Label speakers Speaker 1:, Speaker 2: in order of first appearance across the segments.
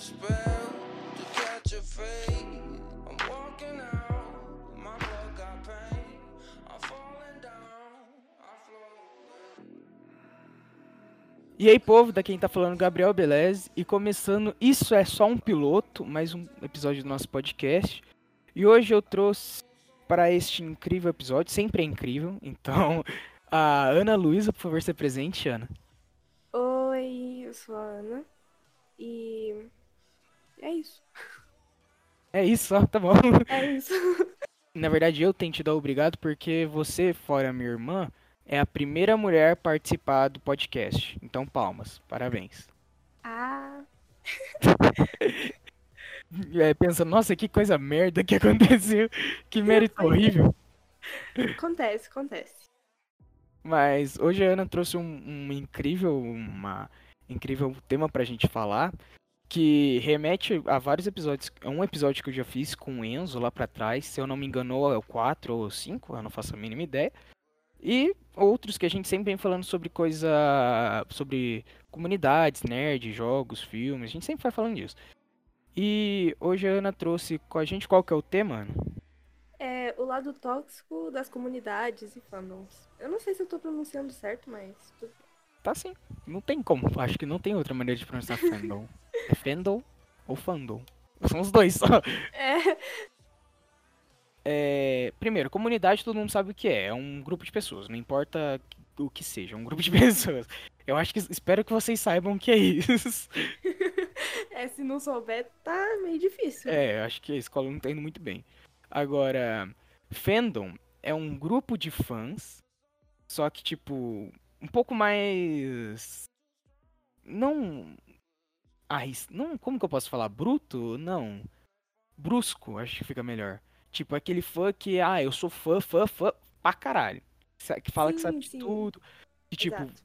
Speaker 1: Spell to catch a fade. I'm walking out, my blood got pain. I'm falling down, I float.
Speaker 2: E aí, povo, da quem tá falando Gabriel Beleze e começando, isso é só um piloto, mais um episódio do nosso podcast. E hoje eu trouxe para este incrível episódio, sempre é incrível, então a Ana Luísa, por favor, se presente, Ana.
Speaker 3: Oi, eu sou a Ana. E É isso,
Speaker 2: só, tá bom.
Speaker 3: É isso.
Speaker 2: Na verdade, eu tenho te dar obrigado porque você, fora minha irmã, é a primeira mulher a participar do podcast. Então, palmas, parabéns.
Speaker 3: Ah,
Speaker 2: É, pensa, nossa, que coisa merda que aconteceu, que mérito horrível.
Speaker 3: acontece, acontece.
Speaker 2: Mas hoje a Ana trouxe um, um incrível, uma incrível tema pra gente falar, que remete a vários episódios. É um episódio que eu já fiz com o Enzo lá pra trás, se eu não me engano, é o 4 ou 5, eu não faço a mínima ideia. E outros que a gente sempre vem falando sobre coisa. sobre comunidades, nerd, jogos, filmes, a gente sempre vai falando disso. E hoje a Ana trouxe com a gente qual que é o tema, Ana?
Speaker 3: É o lado tóxico das comunidades e fandoms. Eu não sei se eu tô pronunciando certo, mas.
Speaker 2: Tá sim. Não tem como. Acho que não tem outra maneira de pronunciar fandom. É fandom ou fandom. São os dois só.
Speaker 3: É.
Speaker 2: É, primeiro, comunidade todo mundo sabe o que é. É um grupo de pessoas. Não importa o que seja. É um grupo de pessoas. Eu acho que. Espero que vocês saibam o que é isso.
Speaker 3: É, se não souber, tá meio difícil.
Speaker 2: É, acho que a escola não tá indo muito bem. Agora, fandom é um grupo de fãs. Só que, tipo. Um pouco mais. Não. Arris... Não, como que eu posso falar? Bruto? Não. Brusco, acho que fica melhor. Tipo, aquele fã que, ah, eu sou fã, fã, fã pra caralho. Que fala que
Speaker 3: Sim,
Speaker 2: sabe de
Speaker 3: sim.
Speaker 2: tudo. Que, tipo,
Speaker 3: Exato.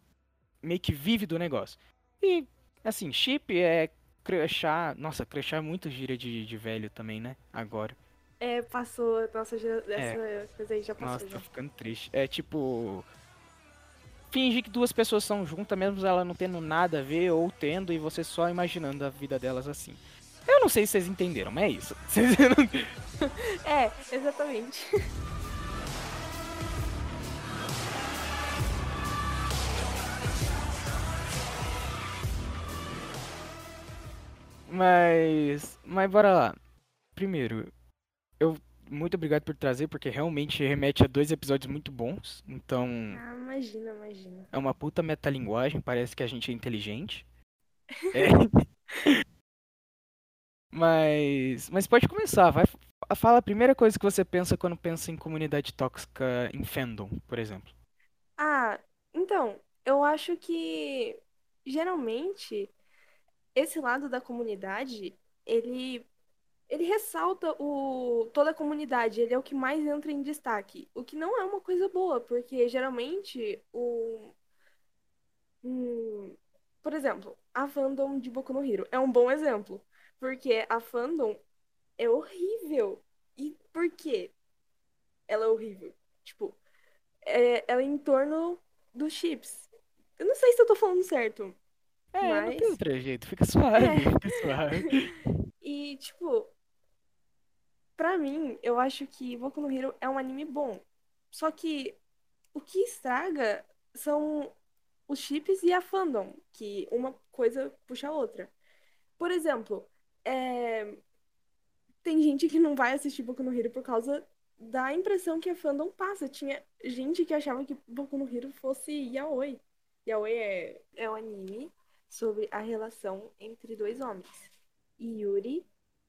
Speaker 2: meio que vive do negócio. E, assim, chip é crushar. Nossa, crushar é muito gíria de, de velho também, né? Agora.
Speaker 3: É, passou. Nossa, já, essa coisa aí já passou.
Speaker 2: Nossa, tô
Speaker 3: já.
Speaker 2: ficando triste. É tipo. Fingir que duas pessoas são juntas, mesmo ela não tendo nada a ver, ou tendo, e você só imaginando a vida delas assim. Eu não sei se vocês entenderam, mas é isso.
Speaker 3: É, exatamente.
Speaker 2: Mas. Mas bora lá. Primeiro, eu. Muito obrigado por trazer, porque realmente remete a dois episódios muito bons. Então,
Speaker 3: Ah, imagina, imagina.
Speaker 2: é uma puta metalinguagem, parece que a gente é inteligente. É. Mas. Mas pode começar, vai. Fala a primeira coisa que você pensa quando pensa em comunidade tóxica em fandom, por exemplo.
Speaker 3: Ah, então, eu acho que geralmente esse lado da comunidade, ele ele ressalta o toda a comunidade, ele é o que mais entra em destaque, o que não é uma coisa boa, porque geralmente o hum, por exemplo, a fandom de Boku no Hero é um bom exemplo, porque a fandom é horrível. E por quê? Ela é horrível. Tipo, é, ela é em torno dos chips. Eu não sei se eu tô falando certo.
Speaker 2: É, não
Speaker 3: Mas-
Speaker 2: tem outro jeito, fica suave,
Speaker 3: É.
Speaker 2: fica suave.
Speaker 3: E, tipo, pra mim, eu acho que Boku no Hero é um anime bom. Só que o que estraga são os chips e a fandom, que uma coisa puxa a outra. Por exemplo, é, tem gente que não vai assistir Boku no Hero por causa da impressão que a fandom passa. Tinha gente que achava que Boku no Hero fosse yaoi. Yaoi é, é um anime sobre a relação entre dois homens. E Yuri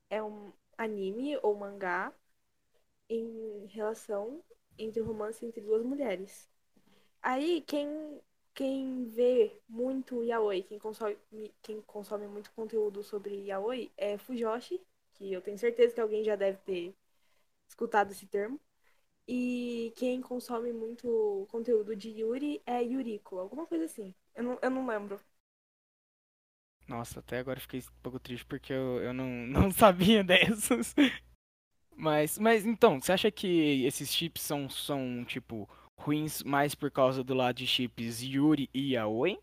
Speaker 3: é um anime ou mangá em relação entre o romance entre duas mulheres. Aí quem quem vê muito yaoi, quem consome quem consome muito conteúdo sobre yaoi é Fujoshi, que eu tenho certeza que alguém já deve ter escutado esse termo. E quem consome muito conteúdo de Yuri é Yuriko, alguma coisa assim. Eu não, eu não lembro.
Speaker 2: Nossa, até agora fiquei um pouco triste porque eu, eu não, não sabia dessas. Mas, mas então, você acha que esses chips são, são, tipo, ruins mais por causa do lado de chips Yuri e Yaoi?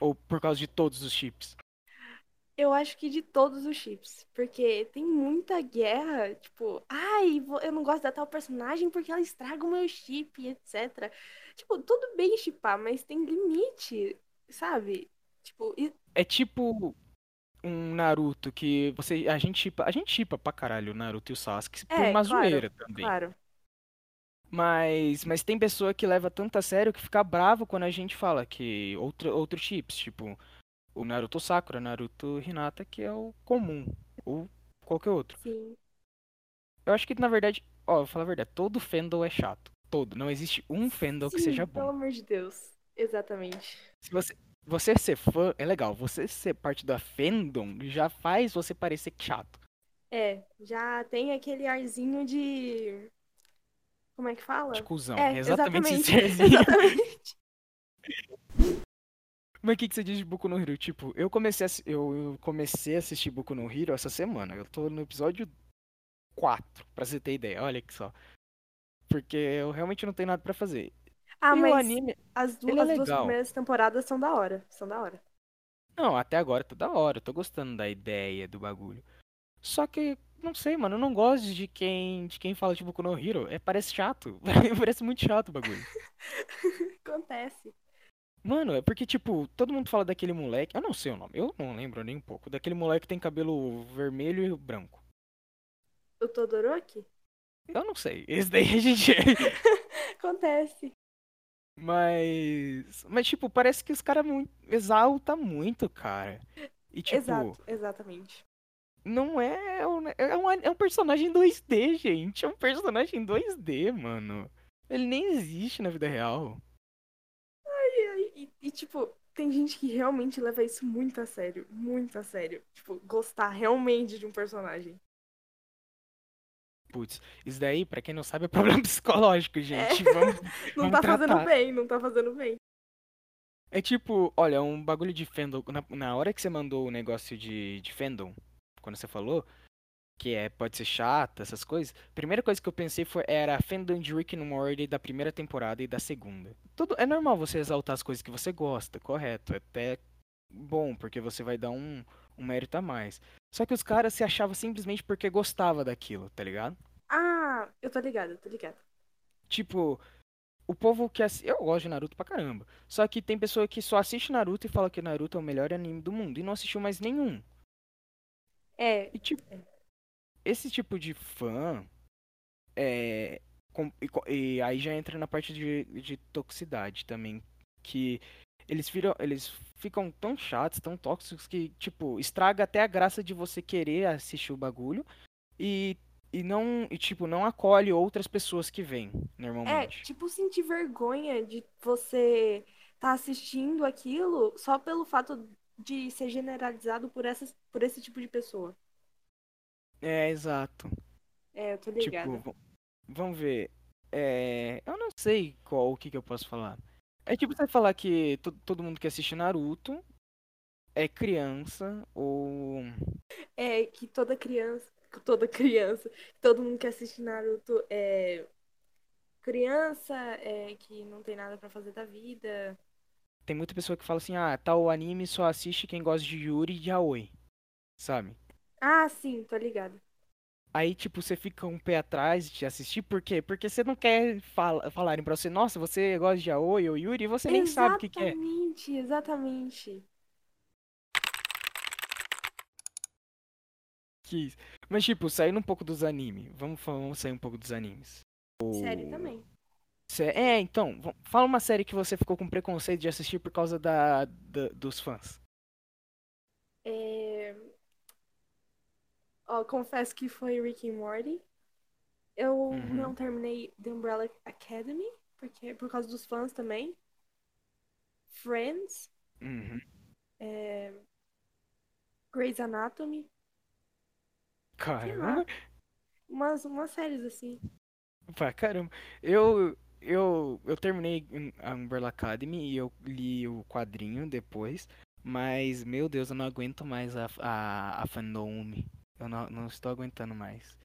Speaker 2: Ou por causa de todos os chips?
Speaker 3: Eu acho que de todos os chips. Porque tem muita guerra, tipo, ai, eu não gosto da tal personagem porque ela estraga o meu chip, etc. Tipo, tudo bem chipar, mas tem limite, sabe? Tipo, e-
Speaker 2: É tipo um Naruto que você. A gente chipa. A gente chipa pra caralho o Naruto e o Sasuke por
Speaker 3: É,
Speaker 2: uma
Speaker 3: claro,
Speaker 2: zoeira também.
Speaker 3: claro.
Speaker 2: Mas, mas tem pessoa que leva tanto a sério que fica bravo quando a gente fala que outro, outros chips, tipo o Naruto Sakura, Naruto Hinata, que é o comum, ou qualquer outro.
Speaker 3: Sim.
Speaker 2: Eu acho que na verdade, ó, vou falar a verdade, todo fandom é chato. Todo. Não existe um fandom que seja
Speaker 3: pelo
Speaker 2: bom.
Speaker 3: amor de Deus. Exatamente.
Speaker 2: Se você, você ser fã é legal, você ser parte da fandom já faz você parecer chato.
Speaker 3: É, já tem aquele arzinho de. Como é que fala?
Speaker 2: De cuzão.
Speaker 3: É,
Speaker 2: exatamente
Speaker 3: exatamente.
Speaker 2: esse arzinho. Mas o que, que você diz de Boku no Hero? Tipo, eu comecei a, eu, comecei a assistir Boku no Hero essa semana. Eu tô no episódio 4, pra você ter ideia. Olha que só. Porque eu realmente não tenho nada pra fazer.
Speaker 3: Ah,
Speaker 2: e o
Speaker 3: mas
Speaker 2: anime.
Speaker 3: as, du-
Speaker 2: é
Speaker 3: as duas
Speaker 2: legal.
Speaker 3: primeiras temporadas são da hora. São da hora.
Speaker 2: Não, até agora tá da hora. Eu tô gostando da ideia do bagulho. Só que, não sei, mano. Eu não gosto de quem, de quem fala de Boku no Hero. É, parece chato. parece muito chato o bagulho.
Speaker 3: Acontece.
Speaker 2: Mano, é porque, tipo, todo mundo fala daquele moleque. Eu não sei o nome. Eu não lembro nem um pouco. Daquele moleque que tem cabelo vermelho e branco.
Speaker 3: O Todoroki?
Speaker 2: Eu não sei. Esse daí a gente.
Speaker 3: Acontece.
Speaker 2: Mas. Mas, tipo, parece que os caras exalta muito, cara. E, tipo,
Speaker 3: Exato, exatamente.
Speaker 2: não é. É um, é um personagem 2D, gente. É um personagem 2D, mano. Ele nem existe na vida real.
Speaker 3: E, e- e, tipo, tem gente que realmente leva isso muito a sério. Muito a sério. Tipo, gostar realmente de um personagem.
Speaker 2: Putz, isso daí, pra quem não sabe, é problema psicológico, gente. Vamos,
Speaker 3: Não
Speaker 2: vamos
Speaker 3: tá fazendo
Speaker 2: tratar.
Speaker 3: bem, não tá fazendo bem.
Speaker 2: É tipo, olha, um bagulho de fandom. Na, na hora que você mandou o negócio de, de fandom, quando você falou, que é, pode ser chato, essas coisas, a primeira coisa que eu pensei foi, era fandom de Rick and Morty da primeira temporada e da segunda. Tudo, é normal você exaltar as coisas que você gosta, correto. É até bom, porque você vai dar um, um mérito a mais. Só que os caras se achavam simplesmente porque gostava daquilo, tá ligado?
Speaker 3: Ah, eu tô ligada, eu tô ligada.
Speaker 2: Tipo, o povo que. Eu gosto de Naruto pra caramba. Só que tem pessoa que só assiste Naruto e fala que Naruto é o melhor anime do mundo e não assistiu mais nenhum.
Speaker 3: É,
Speaker 2: E tipo, esse tipo de fã é. E, e aí já entra na parte de, de toxicidade também. Que eles viram. Eles ficam tão chatos, tão tóxicos que, tipo, estraga até a graça de você querer assistir o bagulho. E, e não. E tipo, não acolhe outras pessoas que vêm,
Speaker 3: é,
Speaker 2: normalmente.
Speaker 3: tipo, sentir vergonha de você tá assistindo aquilo só pelo fato de ser generalizado por, essas, por esse tipo de pessoa.
Speaker 2: É, exato.
Speaker 3: É, eu tô ligada.
Speaker 2: Tipo, vamos ver. É, eu não sei qual o que, que eu posso falar. É tipo você falar que to- todo mundo que assiste Naruto é criança ou
Speaker 3: É que toda criança, toda criança, todo mundo que assiste Naruto é criança, é que não tem nada pra fazer da vida.
Speaker 2: tem muita pessoa que fala assim, ah, tal anime só assiste quem gosta de Yuri e de Aoi, sabe?
Speaker 3: Ah, sim, tô ligada.
Speaker 2: Aí, tipo, você fica um pé atrás de assistir, por quê? Porque você não quer fal falarem pra você, nossa, você gosta de Aoi ou Yuri, e você nem sabe o que, que é.
Speaker 3: Exatamente, exatamente.
Speaker 2: Mas, tipo, saindo um pouco dos animes, vamos, vamos sair um pouco dos animes.
Speaker 3: Série também.
Speaker 2: É, então, fala uma série que você ficou com preconceito de assistir por causa da, da- dos fãs.
Speaker 3: É... Ó, confesso que foi Rick and Morty. Eu
Speaker 2: Uhum.
Speaker 3: não terminei The Umbrella Academy, porque por causa dos fãs também. Friends,
Speaker 2: Uhum.
Speaker 3: é... Grey's Anatomy,
Speaker 2: Caramba.
Speaker 3: Umas, umas séries assim.
Speaker 2: pra caramba. Eu, eu, eu terminei a Umbrella Academy e eu li o quadrinho depois, mas, meu Deus, eu não aguento mais a, a, a fandom. Eu não, não estou aguentando mais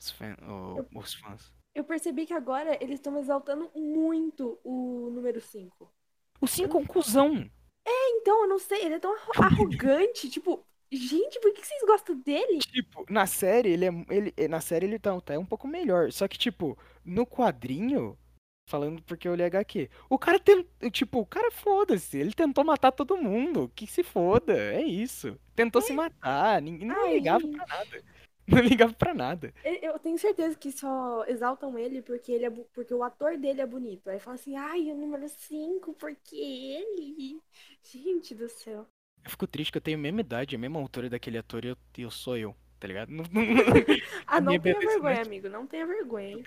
Speaker 2: os, o- os fãs.
Speaker 3: Eu percebi que agora eles estão exaltando muito o número 5.
Speaker 2: O 5 é um cuzão.
Speaker 3: então, eu não sei, ele é tão arro- arrogante, tipo, gente, por que que vocês gostam dele?
Speaker 2: Tipo, na série ele é. Ele, na série ele tá, tá um pouco melhor. Só que, tipo, no quadrinho. Falando porque eu li HQ. O cara tentou. Tipo, o cara foda-se. Ele tentou matar todo mundo. Que se foda. É isso. Tentou se matar. Ninguém não
Speaker 3: Ai,
Speaker 2: ligava pra nada. Não ligava pra nada.
Speaker 3: Eu tenho certeza que só exaltam ele porque ele é porque o ator dele é bonito. Aí fala assim, ai, o número 5, porque ele. Gente do céu.
Speaker 2: Eu fico triste que eu tenho a mesma idade, a mesma altura daquele ator e eu, eu sou eu, tá ligado?
Speaker 3: Ah, não tenha vergonha,
Speaker 2: é-
Speaker 3: amigo. Não tenha vergonha, hein?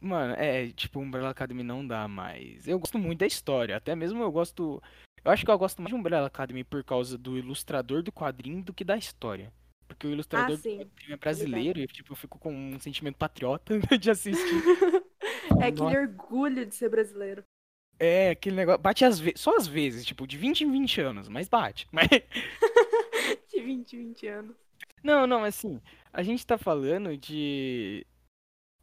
Speaker 2: Mano, é, tipo, Umbrella Academy não dá mais. Eu gosto muito da história, até mesmo eu gosto. Eu acho que eu gosto mais de Umbrella Academy por causa do ilustrador do quadrinho do que da história. Porque o ilustrador do
Speaker 3: sim,
Speaker 2: quadrinho é brasileiro e, tipo, eu fico com um sentimento patriota de assistir.
Speaker 3: É aquele orgulho de ser brasileiro.
Speaker 2: É, aquele negócio. Bate às vezes, só às vezes, tipo, de 20 em 20 anos, mas bate. Mas.
Speaker 3: De 20, 20 anos.
Speaker 2: Não, não, assim, a gente tá falando de,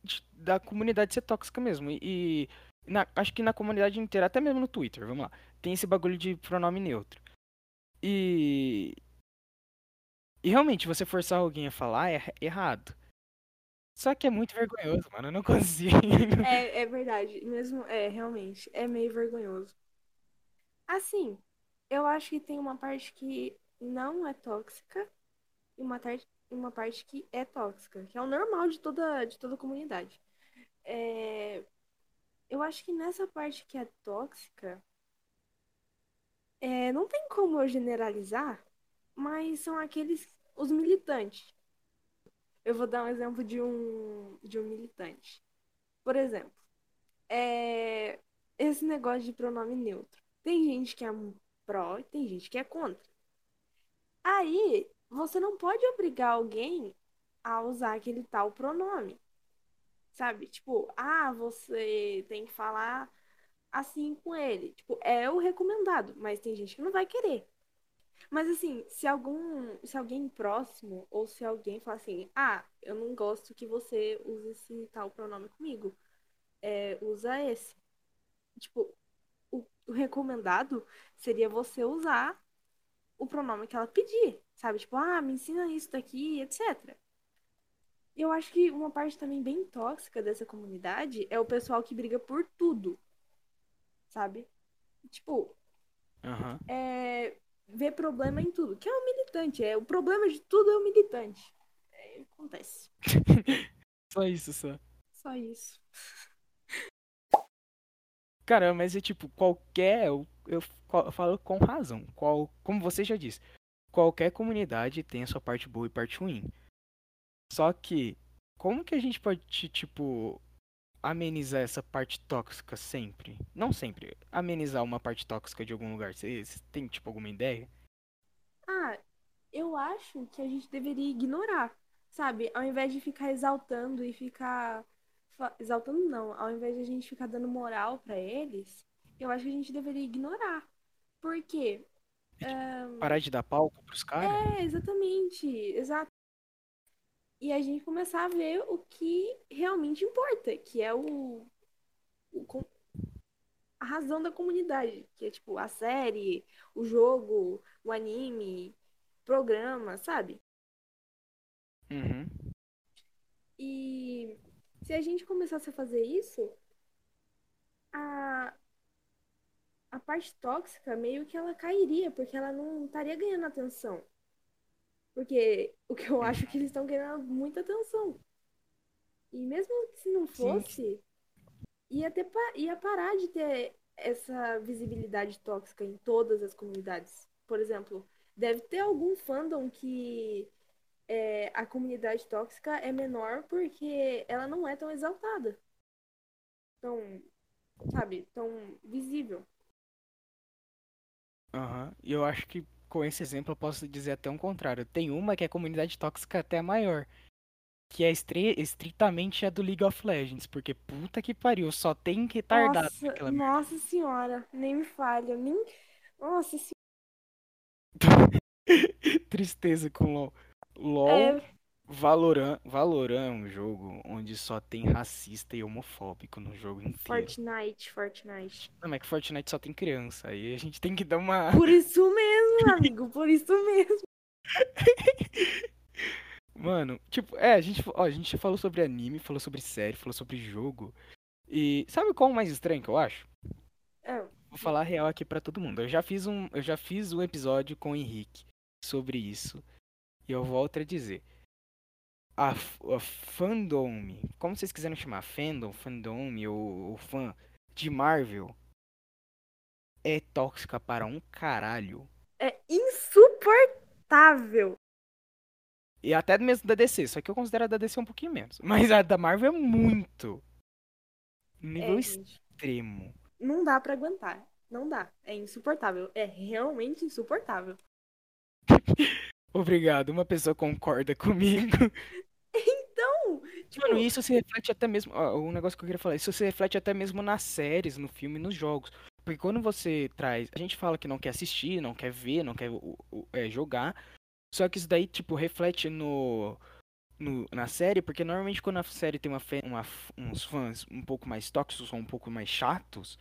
Speaker 2: de- da comunidade ser tóxica mesmo. E, e na- acho que na comunidade inteira, até mesmo no Twitter, vamos lá, tem esse bagulho de pronome neutro. E. E realmente, você forçar alguém a falar é errado. Só que é muito vergonhoso, mano. Eu não consigo.
Speaker 3: É, é verdade. Mesmo, é, realmente. É meio vergonhoso. Assim, eu acho que tem uma parte que não é tóxica e uma, tar- uma parte que é tóxica, que é o normal de toda, de toda comunidade. É, eu acho que nessa parte que é tóxica, é, não tem como eu generalizar, mas são aqueles, os militantes. Eu vou dar um exemplo de um, de um militante. Por exemplo, é, esse negócio de pronome neutro. Tem gente que é pró e tem gente que é contra. Aí, você não pode obrigar alguém a usar aquele tal pronome. Sabe? Tipo, ah, você tem que falar assim com ele. Tipo, é o recomendado, mas tem gente que não vai querer. Mas assim, se algum, se alguém próximo ou se alguém falar assim, ah, eu não gosto que você use esse tal pronome comigo, é, usa esse. Tipo, o, o recomendado seria você usar o pronome que ela pedir, sabe? Tipo, ah, me ensina isso daqui, etc. Eu acho que uma parte também bem tóxica dessa comunidade é o pessoal que briga por tudo, sabe? Tipo,
Speaker 2: Aham.
Speaker 3: é, vê problema em tudo. Que é o militante. É, o problema de tudo é o militante. É, acontece.
Speaker 2: Só isso, só.
Speaker 3: Só isso.
Speaker 2: Cara, mas é tipo, qualquer. Eu, eu fa- eu falo com razão. Qual, como você já disse, qualquer comunidade tem a sua parte boa e parte ruim. Só que, como que a gente pode, tipo, amenizar essa parte tóxica sempre? Não sempre. Amenizar uma parte tóxica de algum lugar. Você você tem, tipo, alguma ideia?
Speaker 3: Ah, eu acho que a gente deveria ignorar, sabe? Ao invés de ficar exaltando e ficar. Exaltando não, ao invés de a gente ficar dando moral pra eles, eu acho que a gente deveria ignorar. Por quê?
Speaker 2: Parar de dar palco pros caras?
Speaker 3: É, exatamente, exato. E a gente começar a ver o que realmente importa, que é o, o a razão da comunidade, que é tipo a série, o jogo, o anime, programa, sabe?
Speaker 2: Uhum.
Speaker 3: E se a gente começasse a fazer isso, a, a parte tóxica meio que ela cairia, porque ela não estaria ganhando atenção. Porque o que eu acho é que eles estão ganhando muita atenção. E mesmo se não
Speaker 2: Sim.
Speaker 3: fosse, ia, ter, ia parar de ter essa visibilidade tóxica em todas as comunidades. Por exemplo, deve ter algum fandom que é, a comunidade tóxica é menor porque ela não é tão exaltada. Tão, sabe, tão visível.
Speaker 2: Aham. E eu acho que com esse exemplo eu posso dizer até um contrário. Tem uma que é a comunidade tóxica até maior. Que é estre- estritamente a do League of Legends. Porque puta que pariu, só tem retardado
Speaker 3: Nossa,
Speaker 2: naquela merda.
Speaker 3: nossa senhora, nem me falha, nem. Nossa senhora.
Speaker 2: Tristeza com LOL. LOL,
Speaker 3: É,
Speaker 2: Valorant, Valorant é um jogo onde só tem racista e homofóbico no jogo inteiro.
Speaker 3: Fortnite, Fortnite.
Speaker 2: Não, mas é que Fortnite só tem criança. Aí a gente tem que dar uma.
Speaker 3: Por isso mesmo, amigo, por isso mesmo.
Speaker 2: Mano, tipo, é, a gente, ó, a gente falou sobre anime, falou sobre série, falou sobre jogo. E sabe qual é o mais estranho que eu acho?
Speaker 3: É,
Speaker 2: Vou falar real aqui pra todo mundo. Eu já fiz um, eu já fiz um episódio com o Henrique sobre isso. E eu volto a dizer. A, a fandom, como vocês quiserem chamar, fandom, fandom ou, ou fã de Marvel é tóxica para um caralho.
Speaker 3: é insuportável.
Speaker 2: E até mesmo da DC, só que eu considero a da DC um pouquinho menos. Mas a da Marvel é muito. Nível
Speaker 3: É,
Speaker 2: extremo.
Speaker 3: não dá pra aguentar. Não dá. É insuportável. É realmente insuportável.
Speaker 2: Obrigado, uma pessoa concorda comigo.
Speaker 3: Então, tipo,
Speaker 2: Mano, isso se reflete até mesmo. ó, um negócio que eu queria falar, isso se reflete até mesmo nas séries, no filme, nos jogos. Porque quando você traz. A gente fala que não quer assistir, não quer ver, não quer o- o- é, jogar. Só que isso daí, tipo, reflete no, no- na série, porque normalmente quando a série tem uma, uma uns fãs um pouco mais tóxicos ou um pouco mais chatos,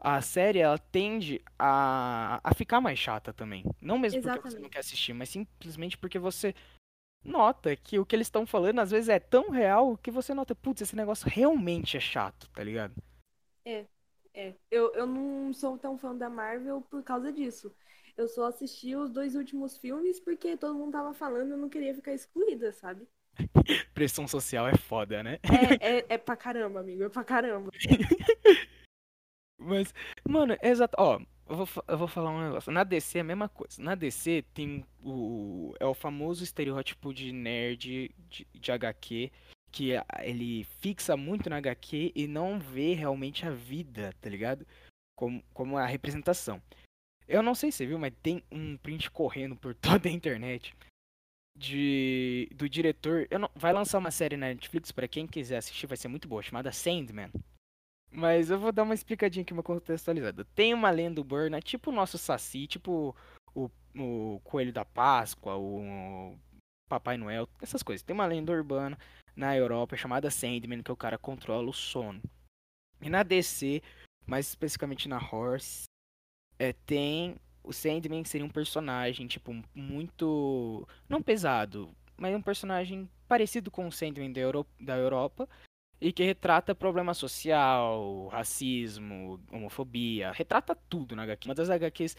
Speaker 2: a série ela tende a, a ficar mais chata também. Não mesmo porque você não
Speaker 3: Exatamente.
Speaker 2: quer assistir, mas simplesmente porque você nota que o que eles estão falando às vezes é tão real que você nota, putz, esse negócio realmente é chato, tá ligado?
Speaker 3: é. Eu, eu não sou tão fã da Marvel por causa disso. Eu só assisti os dois últimos filmes porque todo mundo tava falando e eu não queria ficar excluída, sabe?
Speaker 2: Pressão social é foda, né?
Speaker 3: É, é, é pra caramba, amigo. É pra caramba.
Speaker 2: Mas, mano, é exato. Ó, eu vou, eu vou falar um negócio. Na DC é a mesma coisa. Na DC tem o. É o famoso estereótipo de nerd de, de HQ. Que ele fixa muito na HQ e não vê realmente a vida, tá ligado? Como, como a representação. Eu não sei se você viu, mas tem um print correndo por toda a internet de do diretor. Eu não, vai lançar uma série na Netflix pra quem quiser assistir, vai ser muito boa, chamada Sandman. Mas eu vou dar uma explicadinha aqui, uma contextualizada. Tem uma lenda urbana, tipo o nosso Saci, tipo o, o Coelho da Páscoa, o Papai Noel, essas coisas. Tem uma lenda urbana na Europa chamada Sandman, que o cara controla o sono. E na DC, mais especificamente na Horse, é, tem o Sandman seria um personagem, tipo, muito. Não pesado, mas um personagem parecido com o Sandman da, Euro... da Europa e que retrata problema social, racismo, homofobia, retrata tudo na HQ. Uma das HQs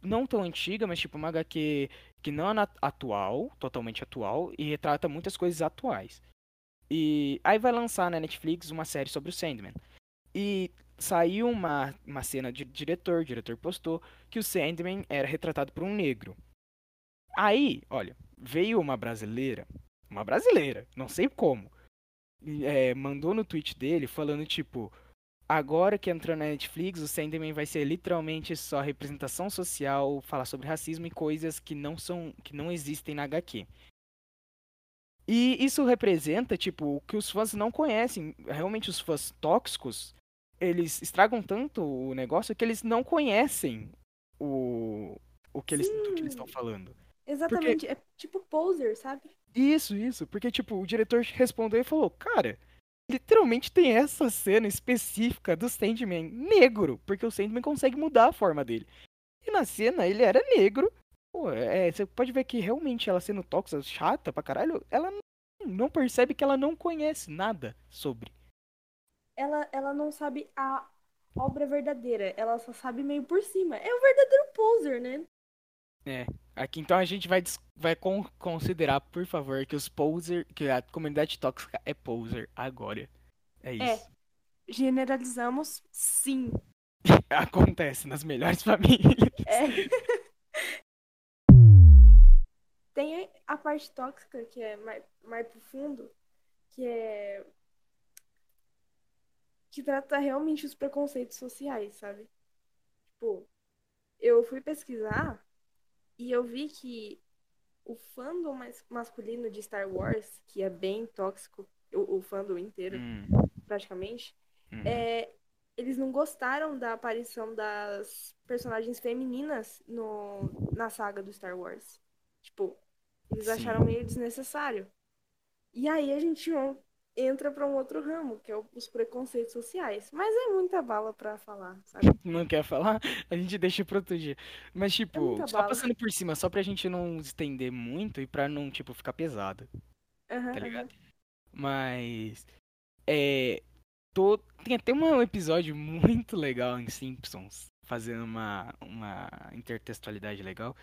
Speaker 2: não tão antiga, mas tipo uma HQ que não é atual, totalmente atual, e retrata muitas coisas atuais. E aí vai lançar na Netflix uma série sobre o Sandman. E saiu uma, uma cena de diretor, o diretor postou que o Sandman era retratado por um negro. Aí, olha, veio uma brasileira, uma brasileira, não sei como, é, mandou no tweet dele falando tipo, agora que entrou na Netflix, o Sandman vai ser literalmente só representação social, falar sobre racismo e coisas que não são, que não existem na HQ. E isso representa, tipo, o que os fãs não conhecem. Realmente os fãs tóxicos, eles estragam tanto o negócio que eles não conhecem o, o que eles, estão falando.
Speaker 3: Exatamente. É tipo poser, sabe?
Speaker 2: Isso, isso. Porque, tipo, o diretor respondeu e falou, cara, literalmente tem essa cena específica do Sandman negro, porque o Sandman consegue mudar a forma dele. E na cena ele era negro. Pô, é, você pode ver que realmente ela sendo tóxica, chata pra caralho, ela não, não percebe que ela não conhece nada sobre.
Speaker 3: Ela, ela não sabe a obra verdadeira. Ela só sabe meio por cima. É o verdadeiro poser, né?
Speaker 2: Aqui então a gente vai, vai con- considerar, por favor, que os poser, que a comunidade tóxica é poser agora. É isso.
Speaker 3: Generalizamos, sim.
Speaker 2: Acontece nas melhores famílias.
Speaker 3: É. Tem a parte tóxica, que é mais, mais profundo, que é. que trata realmente os preconceitos sociais, sabe? Tipo, eu fui pesquisar e eu vi que o fandom mas- masculino de Star Wars, que é bem tóxico, o, o fandom inteiro,
Speaker 2: Hum,
Speaker 3: praticamente,
Speaker 2: hum.
Speaker 3: é, eles não gostaram da aparição das personagens femininas no, na saga do Star Wars. Tipo, eles
Speaker 2: Sim.
Speaker 3: acharam meio desnecessário. E aí a gente entra pra um outro ramo, que é os preconceitos sociais. Mas é muita bala pra falar, sabe?
Speaker 2: Não quer falar? A gente deixa pro outro dia. Mas,
Speaker 3: É
Speaker 2: tipo,
Speaker 3: muita
Speaker 2: só
Speaker 3: bala.
Speaker 2: passando por cima, só pra gente não estender muito e pra não, tipo, ficar pesado,
Speaker 3: Aham,
Speaker 2: tá ligado? Mas. É. Tô... Tem até um episódio muito legal em Simpsons, fazendo uma, uma intertextualidade legal.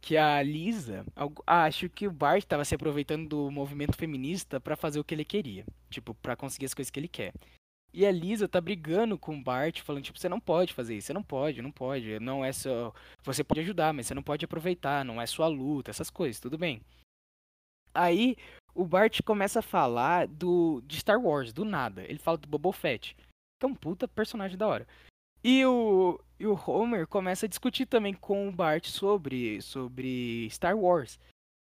Speaker 2: Que a Lisa, algu- acho que o Bart tava se aproveitando do movimento feminista pra fazer o que ele queria. Tipo, pra conseguir as coisas que ele quer. E a Lisa tá brigando com o Bart, falando, tipo, você não pode fazer isso, você não pode, não pode, não é só. Você pode ajudar, mas você não pode aproveitar, não é sua luta, essas coisas, tudo bem. Aí o Bart começa a falar do de Star Wars, do nada. Ele fala do Boba Fett, que é um puta personagem da hora. E o, e o Homer começa a discutir também com o Bart sobre, sobre Star Wars.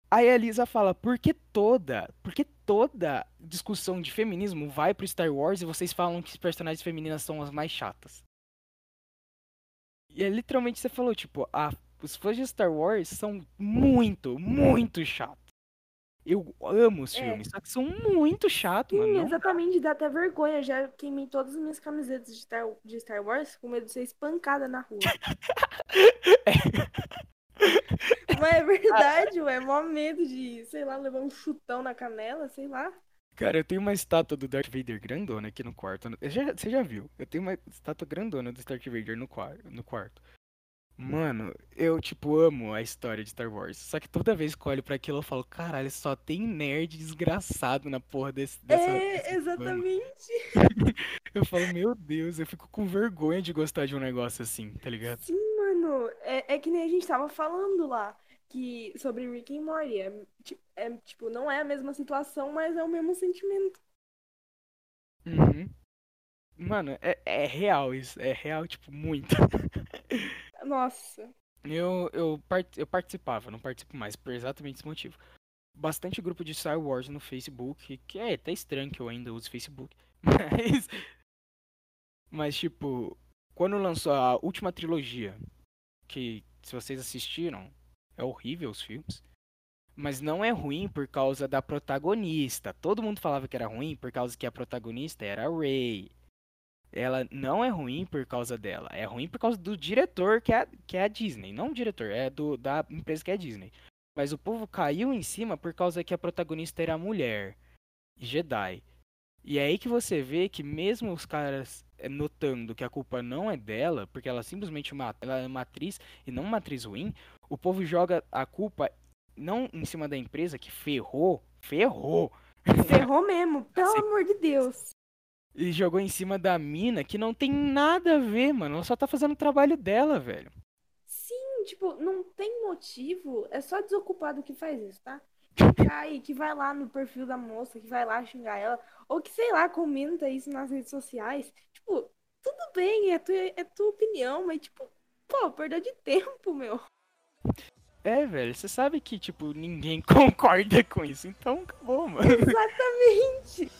Speaker 2: Aí a Lisa fala, por que toda, por que toda discussão de feminismo vai pro Star Wars e vocês falam que as personagens femininas são as mais chatas? E é literalmente você falou, tipo, a, os fãs de Star Wars são muito, muito chatos. Eu amo os
Speaker 3: É.
Speaker 2: filmes, só que são muito chatos, mano. Não
Speaker 3: exatamente, dá até vergonha. Já queimei todas as minhas camisetas de Star, de Star Wars com medo de ser espancada na rua. Mas é verdade, ué. Mó medo de, sei lá, levar um chutão na canela, sei lá.
Speaker 2: Cara, eu tenho uma estátua do Darth Vader grandona aqui no quarto. Eu já- Você já viu? Eu tenho uma estátua grandona do Darth Vader no, no quarto. Mano, eu, tipo, amo a história de Star Wars. Só que toda vez que eu olho pra aquilo, eu falo, caralho, só tem nerd desgraçado na porra desse, dessa.
Speaker 3: é, exatamente.
Speaker 2: Eu falo, meu Deus, eu fico com vergonha de gostar de um negócio assim, tá ligado?
Speaker 3: Sim, mano. É, é que nem a gente tava falando lá. Que sobre Rick and Morty. É, é, tipo, não é a mesma situação, mas é o mesmo sentimento.
Speaker 2: Uhum. Mano, é, é real isso. É real, tipo, muito.
Speaker 3: Nossa.
Speaker 2: Eu, eu, part- eu participava, não participo mais, por exatamente esse motivo. Bastante grupo de Star Wars no Facebook, que é até estranho que eu ainda use Facebook. Mas. Mas, tipo, quando lançou a última trilogia, que se vocês assistiram, é horrível os filmes. Mas não é ruim por causa da protagonista. Todo mundo falava que era ruim por causa que a protagonista era a Rey. Ela não é ruim por causa dela. É ruim por causa do diretor, que é, que é a Disney. Não o diretor, é do, da empresa que é a Disney. Mas o povo caiu em cima por causa que a protagonista era mulher. Jedi. E é aí que você vê que mesmo os caras eh, notando que a culpa não é dela, porque ela simplesmente é ela é uma atriz e não uma atriz ruim, o povo joga a culpa não em cima da empresa que ferrou, ferrou,
Speaker 3: Ferrou mesmo, pelo
Speaker 2: Sim.
Speaker 3: amor de Deus.
Speaker 2: E jogou em cima da mina que não tem nada a ver, mano. Ela só tá fazendo o trabalho dela, velho.
Speaker 3: Sim, tipo, não tem motivo. É só desocupado que faz isso, tá? Que cai, que vai lá no perfil da moça, que vai lá xingar ela, ou que, sei lá, comenta isso nas redes sociais. Tipo, tudo bem, é tua, é tua opinião, mas, tipo, pô, perda de tempo, meu.
Speaker 2: É, velho, você sabe que, tipo, ninguém concorda com isso, então acabou, mano.
Speaker 3: Exatamente.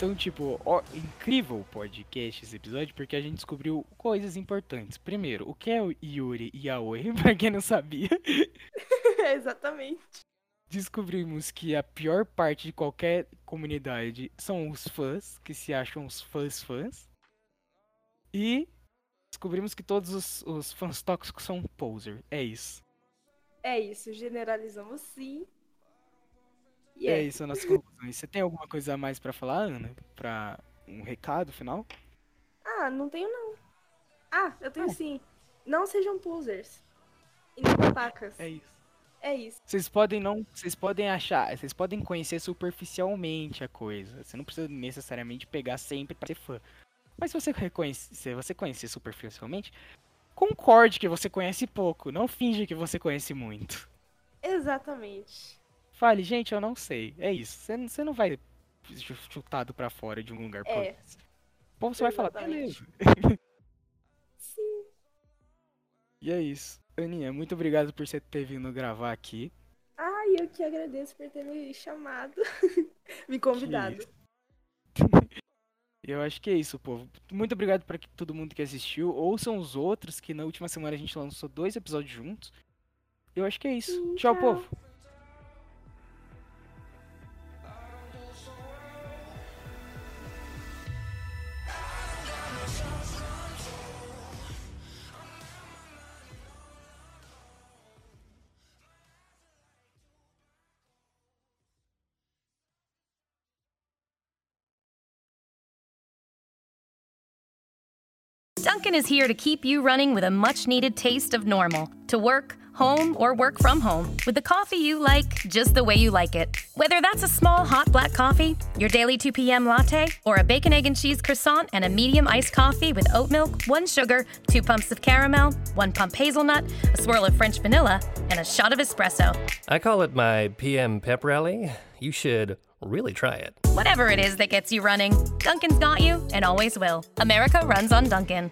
Speaker 2: Então, tipo, ó, incrível o podcast esse episódio, porque a gente descobriu coisas importantes. Primeiro, o que é o Yuri e Aoi, pra quem não sabia.
Speaker 3: Exatamente.
Speaker 2: Descobrimos que a pior parte de qualquer comunidade são os fãs, que se acham os fãs fãs. E descobrimos que todos os, os fãs tóxicos são poser. É isso.
Speaker 3: É isso, generalizamos sim. E
Speaker 2: É
Speaker 3: é,
Speaker 2: isso, a nossa conclusão. E Você tem alguma coisa a mais pra falar, Ana? Pra um recado final?
Speaker 3: Ah, não tenho não. Ah, eu tenho
Speaker 2: Ah.
Speaker 3: sim. Não sejam posers. E nem babacas.
Speaker 2: É isso.
Speaker 3: É isso.
Speaker 2: Vocês podem não, vocês podem achar, vocês podem conhecer superficialmente a coisa. Você não precisa necessariamente pegar sempre pra ser fã. Mas se você reconhece, se você conhecer superficialmente, concorde que você conhece pouco, não finge que você conhece muito.
Speaker 3: Exatamente.
Speaker 2: Fale, gente, eu não sei. É isso. Você, não- vai chutado pra fora de um lugar
Speaker 3: É.
Speaker 2: povo você vai falar, beleza.
Speaker 3: Sim.
Speaker 2: E é isso. Aninha, muito obrigado por você ter vindo gravar aqui.
Speaker 3: Ai, Ai, eu que agradeço por ter me chamado, me convidado.
Speaker 2: Eu acho que é isso, povo. Muito obrigado para todo mundo que assistiu. Ouçam os outros, que na última semana a gente lançou dois episódios juntos. Eu acho que é isso.
Speaker 3: Sim,
Speaker 2: tchau,
Speaker 3: tchau.
Speaker 2: povo.
Speaker 4: Duncan is here to keep you running with a much needed taste of normal. To work, home, or work from home. With the coffee you like, just the way you like it. Whether that's a small hot black coffee, your daily 2 p.m. latte, or a bacon, egg, and cheese croissant and a medium iced coffee with oat milk, one sugar, two pumps of caramel, one pump hazelnut, a swirl of French vanilla, and a shot of espresso.
Speaker 5: I call it my PM pep rally. You should really try it.
Speaker 4: Whatever it is that gets you running, Duncan's got you and always will. America runs on Duncan.